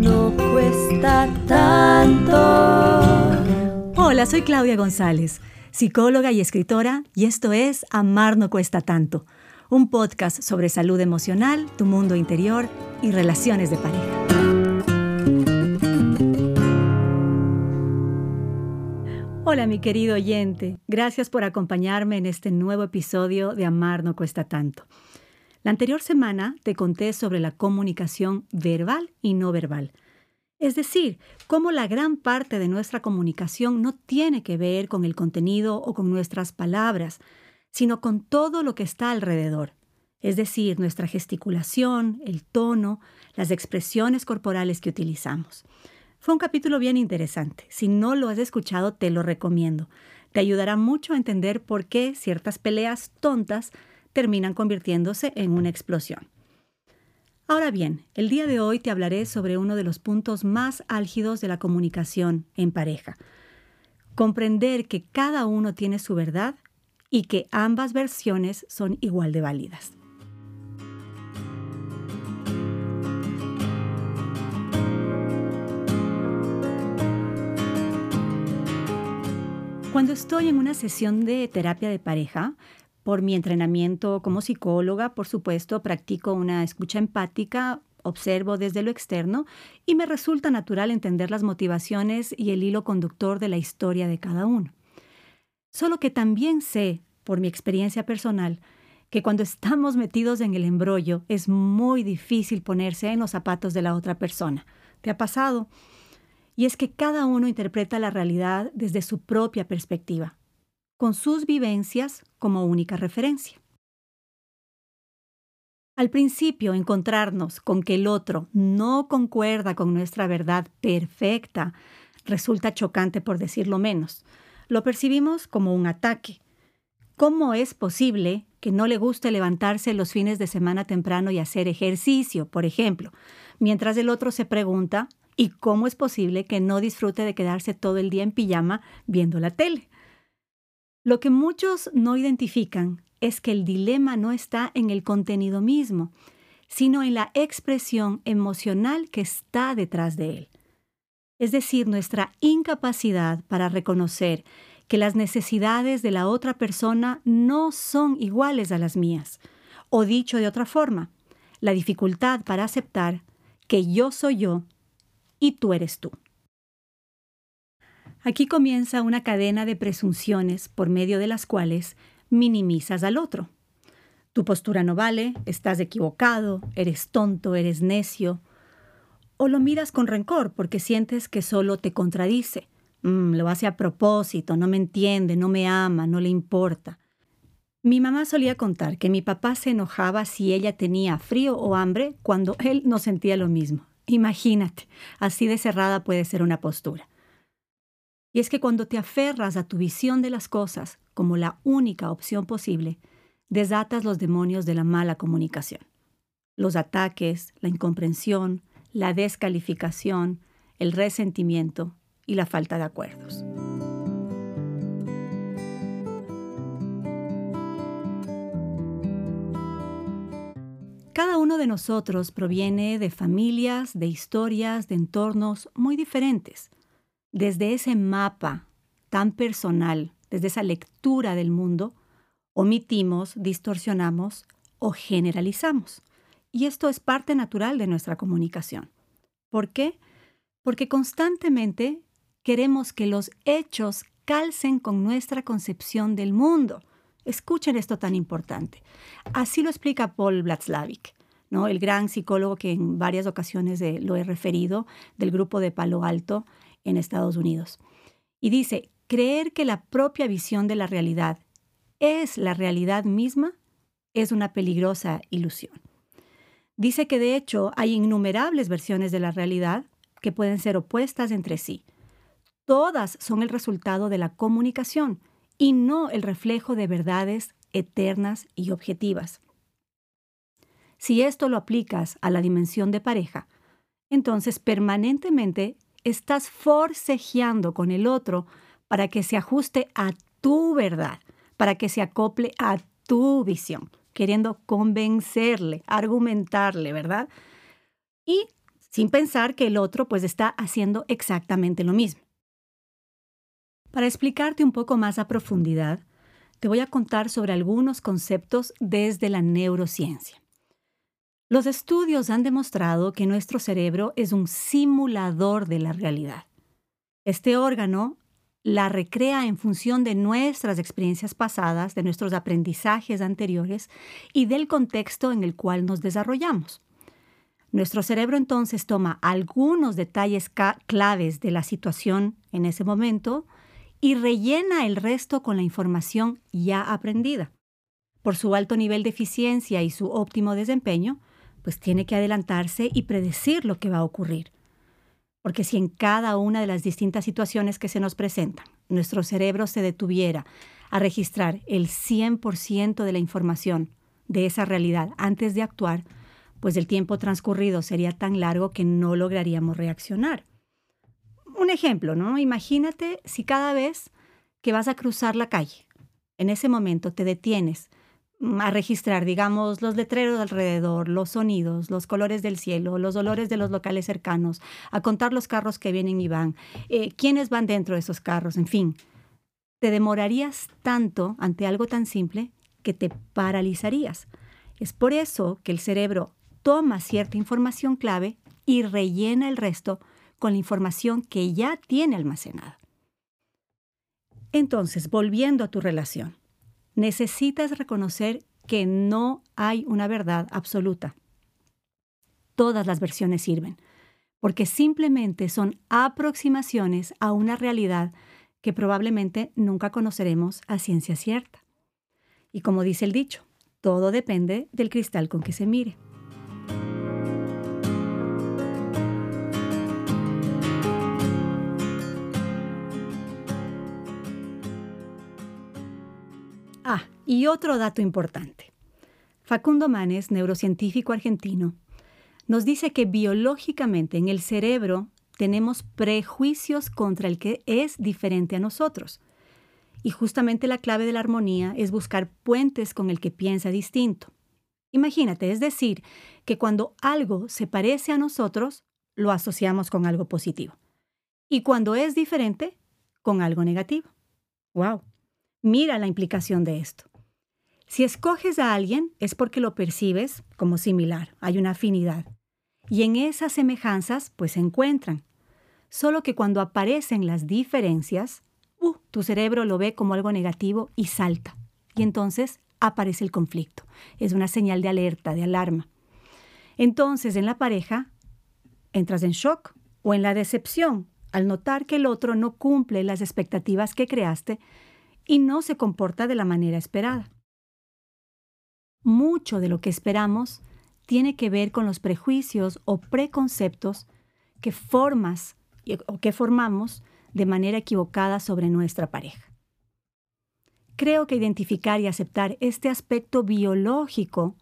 No cuesta tanto. Hola, soy Claudia González, psicóloga y escritora, y esto es Amar no cuesta tanto, un podcast sobre salud emocional, tu mundo interior y relaciones de pareja. Hola mi querido oyente, gracias por acompañarme en este nuevo episodio de Amar no cuesta tanto. La anterior semana te conté sobre la comunicación verbal y no verbal. Es decir, cómo la gran parte de nuestra comunicación no tiene que ver con el contenido o con nuestras palabras, sino con todo lo que está alrededor. Es decir, nuestra gesticulación, el tono, las expresiones corporales que utilizamos. Fue un capítulo bien interesante. Si no lo has escuchado, te lo recomiendo. Te ayudará mucho a entender por qué ciertas peleas tontas terminan convirtiéndose en una explosión. Ahora bien, el día de hoy te hablaré sobre uno de los puntos más álgidos de la comunicación en pareja. Comprender que cada uno tiene su verdad y que ambas versiones son igual de válidas. Cuando estoy en una sesión de terapia de pareja, por mi entrenamiento como psicóloga, por supuesto, practico una escucha empática, observo desde lo externo y me resulta natural entender las motivaciones y el hilo conductor de la historia de cada uno. Solo que también sé, por mi experiencia personal, que cuando estamos metidos en el embrollo es muy difícil ponerse en los zapatos de la otra persona. ¿Te ha pasado? Y es que cada uno interpreta la realidad desde su propia perspectiva con sus vivencias como única referencia. Al principio, encontrarnos con que el otro no concuerda con nuestra verdad perfecta resulta chocante por decirlo menos. Lo percibimos como un ataque. ¿Cómo es posible que no le guste levantarse los fines de semana temprano y hacer ejercicio, por ejemplo, mientras el otro se pregunta, ¿y cómo es posible que no disfrute de quedarse todo el día en pijama viendo la tele? Lo que muchos no identifican es que el dilema no está en el contenido mismo, sino en la expresión emocional que está detrás de él. Es decir, nuestra incapacidad para reconocer que las necesidades de la otra persona no son iguales a las mías. O dicho de otra forma, la dificultad para aceptar que yo soy yo y tú eres tú. Aquí comienza una cadena de presunciones por medio de las cuales minimizas al otro. Tu postura no vale, estás equivocado, eres tonto, eres necio. O lo miras con rencor porque sientes que solo te contradice. Mm, lo hace a propósito, no me entiende, no me ama, no le importa. Mi mamá solía contar que mi papá se enojaba si ella tenía frío o hambre cuando él no sentía lo mismo. Imagínate, así de cerrada puede ser una postura. Y es que cuando te aferras a tu visión de las cosas como la única opción posible, desatas los demonios de la mala comunicación. Los ataques, la incomprensión, la descalificación, el resentimiento y la falta de acuerdos. Cada uno de nosotros proviene de familias, de historias, de entornos muy diferentes desde ese mapa tan personal, desde esa lectura del mundo, omitimos, distorsionamos o generalizamos. Y esto es parte natural de nuestra comunicación. ¿Por qué? Porque constantemente queremos que los hechos calcen con nuestra concepción del mundo. Escuchen esto tan importante. Así lo explica Paul Blatzlavik, ¿no? el gran psicólogo que en varias ocasiones lo he referido, del grupo de Palo Alto, en Estados Unidos. Y dice, creer que la propia visión de la realidad es la realidad misma es una peligrosa ilusión. Dice que de hecho hay innumerables versiones de la realidad que pueden ser opuestas entre sí. Todas son el resultado de la comunicación y no el reflejo de verdades eternas y objetivas. Si esto lo aplicas a la dimensión de pareja, entonces permanentemente estás forcejeando con el otro para que se ajuste a tu verdad, para que se acople a tu visión. queriendo convencerle, argumentarle, ¿verdad? Y sin pensar que el otro pues está haciendo exactamente lo mismo. Para explicarte un poco más a profundidad, te voy a contar sobre algunos conceptos desde la neurociencia. Los estudios han demostrado que nuestro cerebro es un simulador de la realidad. Este órgano la recrea en función de nuestras experiencias pasadas, de nuestros aprendizajes anteriores y del contexto en el cual nos desarrollamos. Nuestro cerebro entonces toma algunos detalles claves de la situación en ese momento y rellena el resto con la información ya aprendida. Por su alto nivel de eficiencia y su óptimo desempeño, pues tiene que adelantarse y predecir lo que va a ocurrir. Porque si en cada una de las distintas situaciones que se nos presentan, nuestro cerebro se detuviera a registrar el 100% de la información de esa realidad antes de actuar, pues el tiempo transcurrido sería tan largo que no lograríamos reaccionar. Un ejemplo, ¿no? Imagínate si cada vez que vas a cruzar la calle, en ese momento te detienes a registrar, digamos, los letreros alrededor, los sonidos, los colores del cielo, los olores de los locales cercanos, a contar los carros que vienen y van, eh, quiénes van dentro de esos carros, en fin. Te demorarías tanto ante algo tan simple que te paralizarías. Es por eso que el cerebro toma cierta información clave y rellena el resto con la información que ya tiene almacenada. Entonces, volviendo a tu relación, necesitas reconocer que no hay una verdad absoluta. Todas las versiones sirven, porque simplemente son aproximaciones a una realidad que probablemente nunca conoceremos a ciencia cierta. Y como dice el dicho, todo depende del cristal con que se mire. Y otro dato importante. Facundo Manes, neurocientífico argentino, nos dice que biológicamente en el cerebro tenemos prejuicios contra el que es diferente a nosotros. Y justamente la clave de la armonía es buscar puentes con el que piensa distinto. Imagínate, es decir, que cuando algo se parece a nosotros, lo asociamos con algo positivo. Y cuando es diferente, con algo negativo. ¡Wow! Mira la implicación de esto. Si escoges a alguien es porque lo percibes como similar, hay una afinidad. Y en esas semejanzas pues se encuentran. Solo que cuando aparecen las diferencias, uh, tu cerebro lo ve como algo negativo y salta. Y entonces aparece el conflicto. Es una señal de alerta, de alarma. Entonces en la pareja entras en shock o en la decepción al notar que el otro no cumple las expectativas que creaste y no se comporta de la manera esperada. Mucho de lo que esperamos tiene que ver con los prejuicios o preconceptos que formas o que formamos de manera equivocada sobre nuestra pareja. Creo que identificar y aceptar este aspecto biológico,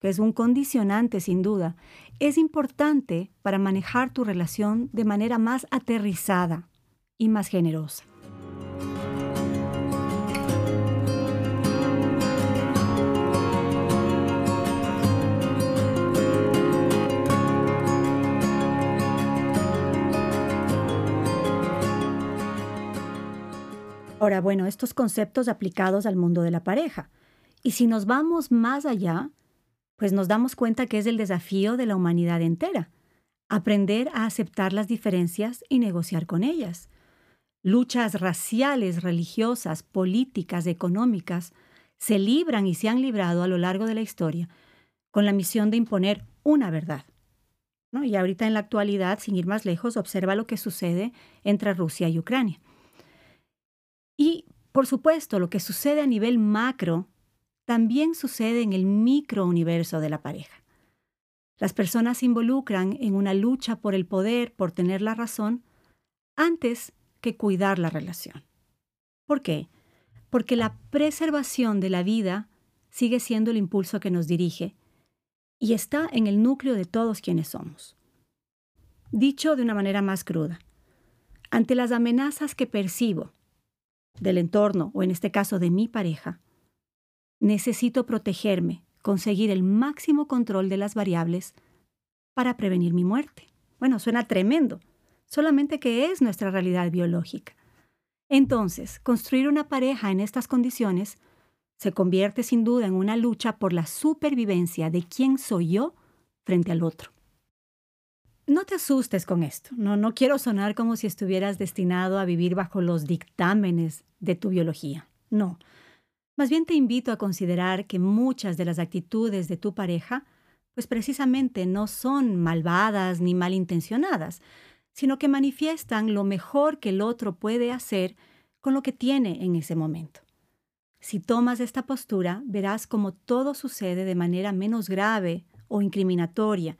que es un condicionante sin duda, es importante para manejar tu relación de manera más aterrizada y más generosa. Ahora, bueno, estos conceptos aplicados al mundo de la pareja. Y si nos vamos más allá, pues nos damos cuenta que es el desafío de la humanidad entera. Aprender a aceptar las diferencias y negociar con ellas. Luchas raciales, religiosas, políticas, económicas, se libran y se han librado a lo largo de la historia con la misión de imponer una verdad. Y ahorita en la actualidad, sin ir más lejos, observa lo que sucede entre Rusia y Ucrania. Por supuesto, lo que sucede a nivel macro también sucede en el microuniverso de la pareja. Las personas se involucran en una lucha por el poder, por tener la razón, antes que cuidar la relación. ¿Por qué? Porque la preservación de la vida sigue siendo el impulso que nos dirige y está en el núcleo de todos quienes somos. Dicho de una manera más cruda, ante las amenazas que percibo del entorno, o en este caso de mi pareja, Necesito protegerme, conseguir el máximo control de las variables para prevenir mi muerte. Bueno, suena tremendo, solamente que es nuestra realidad biológica. Entonces, construir una pareja en estas condiciones se convierte sin duda en una lucha por la supervivencia de quién soy yo frente al otro. No te asustes con esto, no, quiero sonar como si estuvieras destinado a vivir bajo los dictámenes de tu biología, no. Más bien te invito a considerar que muchas de las actitudes de tu pareja pues precisamente no son malvadas ni malintencionadas, sino que manifiestan lo mejor que el otro puede hacer con lo que tiene en ese momento. Si tomas esta postura, verás cómo todo sucede de manera menos grave o incriminatoria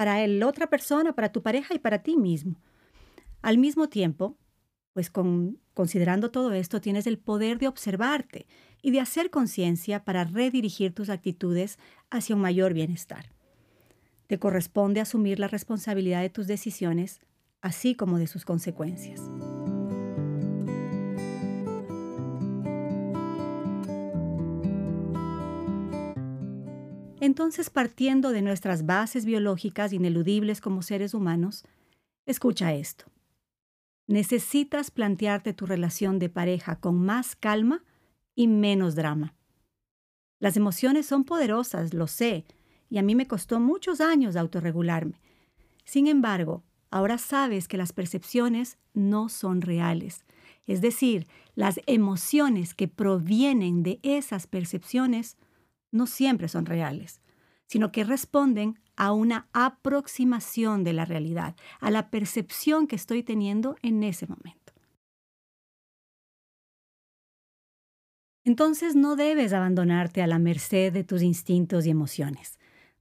para la otra persona, para tu pareja y para ti mismo. Al mismo tiempo, pues considerando todo esto, tienes el poder de observarte y de hacer conciencia para redirigir tus actitudes hacia un mayor bienestar. Te corresponde asumir la responsabilidad de tus decisiones, así como de sus consecuencias. Entonces, partiendo de nuestras bases biológicas ineludibles como seres humanos, escucha esto. Necesitas plantearte tu relación de pareja con más calma y menos drama. Las emociones son poderosas, lo sé, y a mí me costó muchos años autorregularme. Sin embargo, ahora sabes que las percepciones no son reales. Es decir, las emociones que provienen de esas percepciones no siempre son reales, sino que responden a una aproximación de la realidad, a la percepción que estoy teniendo en ese momento. Entonces no debes abandonarte a la merced de tus instintos y emociones,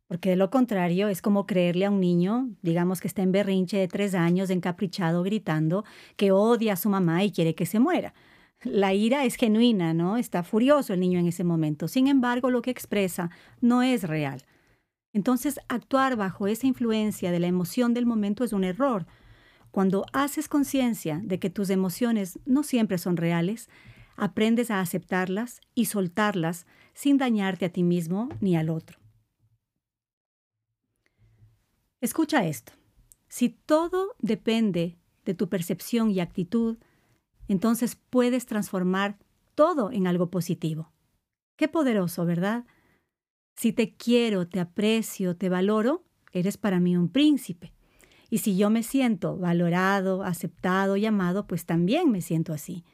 porque de lo contrario es como creerle a un niño, digamos que está en berrinche de tres años, encaprichado, gritando, que odia a su mamá y quiere que se muera. La ira es genuina, ¿no? Está furioso el niño en ese momento. Sin embargo, lo que expresa no es real. Entonces, actuar bajo esa influencia de la emoción del momento es un error. Cuando haces conciencia de que tus emociones no siempre son reales, aprendes a aceptarlas y soltarlas sin dañarte a ti mismo ni al otro. Escucha esto. Si todo depende de tu percepción y actitud, entonces puedes transformar todo en algo positivo. Qué poderoso, ¿verdad? Si te quiero, te aprecio, te valoro, eres para mí un príncipe. Y si yo me siento valorado, aceptado y amado, pues también me siento así.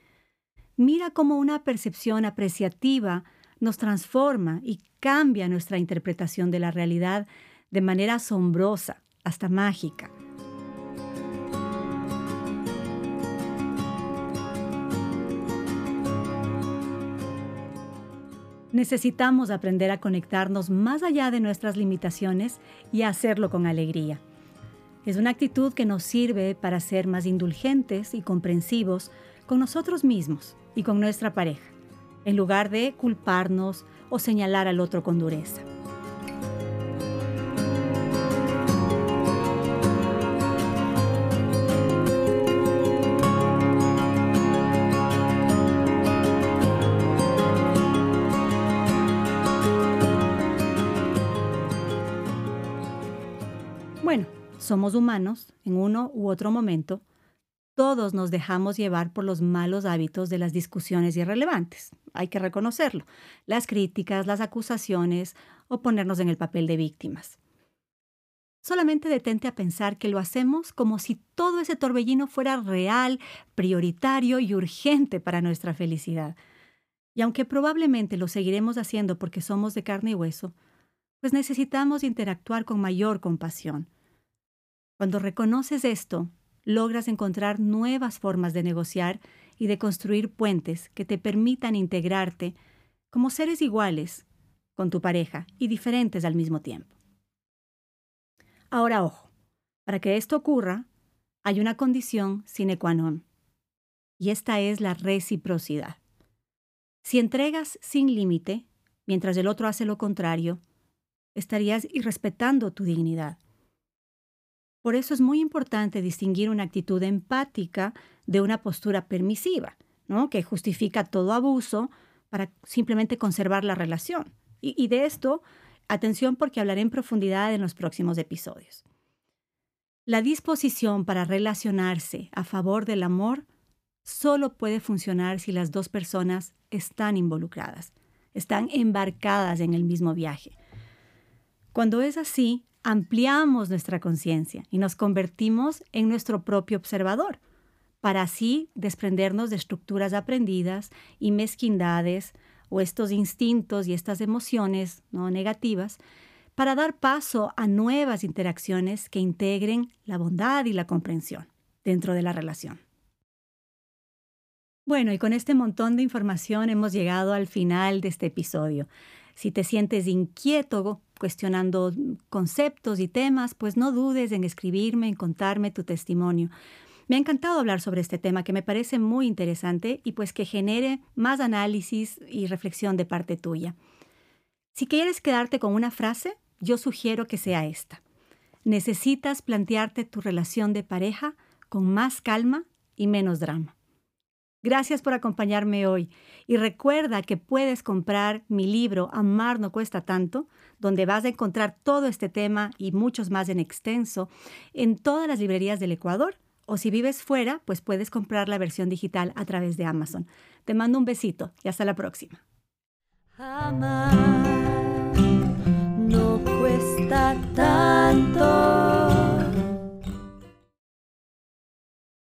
Mira cómo una percepción apreciativa nos transforma y cambia nuestra interpretación de la realidad de manera asombrosa, hasta mágica. Necesitamos aprender a conectarnos más allá de nuestras limitaciones y a hacerlo con alegría. Es una actitud que nos sirve para ser más indulgentes y comprensivos con nosotros mismos y con nuestra pareja, en lugar de culparnos o señalar al otro con dureza. Somos humanos en uno u otro momento todos nos dejamos llevar por los malos hábitos de las discusiones irrelevantes. Hay que reconocerlo. Las críticas, las acusaciones o ponernos en el papel de víctimas. Solamente detente a pensar que lo hacemos como si todo ese torbellino fuera real, prioritario y urgente para nuestra felicidad. Y aunque probablemente lo seguiremos haciendo porque somos de carne y hueso, pues necesitamos interactuar con mayor compasión. Cuando reconoces esto logras encontrar nuevas formas de negociar y de construir puentes que te permitan integrarte como seres iguales con tu pareja y diferentes al mismo tiempo. Ahora, ojo, para que esto ocurra, hay una condición sine qua non, y esta es la reciprocidad. Si entregas sin límite, mientras el otro hace lo contrario, estarías irrespetando tu dignidad. Por eso es muy importante distinguir una actitud empática de una postura permisiva, ¿no? que justifica todo abuso para simplemente conservar la relación. Y, y de esto, atención porque hablaré en profundidad en los próximos episodios. La disposición para relacionarse a favor del amor solo puede funcionar si las dos personas están involucradas, están embarcadas en el mismo viaje. Cuando es así, ampliamos nuestra conciencia y nos convertimos en nuestro propio observador, para así desprendernos de estructuras aprendidas y mezquindades o estos instintos y estas emociones no negativas para dar paso a nuevas interacciones que integren la bondad y la comprensión dentro de la relación. Bueno, y con este montón de información hemos llegado al final de este episodio. Si te sientes inquieto cuestionando conceptos y temas, pues no dudes en escribirme, en contarme tu testimonio. Me ha encantado hablar sobre este tema que me parece muy interesante y pues que genere más análisis y reflexión de parte tuya. Si quieres quedarte con una frase, yo sugiero que sea esta. Necesitas plantearte tu relación de pareja con más calma y menos drama. Gracias por acompañarme hoy y recuerda que puedes comprar mi libro Amar no cuesta tanto, donde vas a encontrar todo este tema y muchos más en extenso en todas las librerías del Ecuador o si vives fuera, pues puedes comprar la versión digital a través de Amazon. Te mando un besito y hasta la próxima. Amar no cuesta tanto.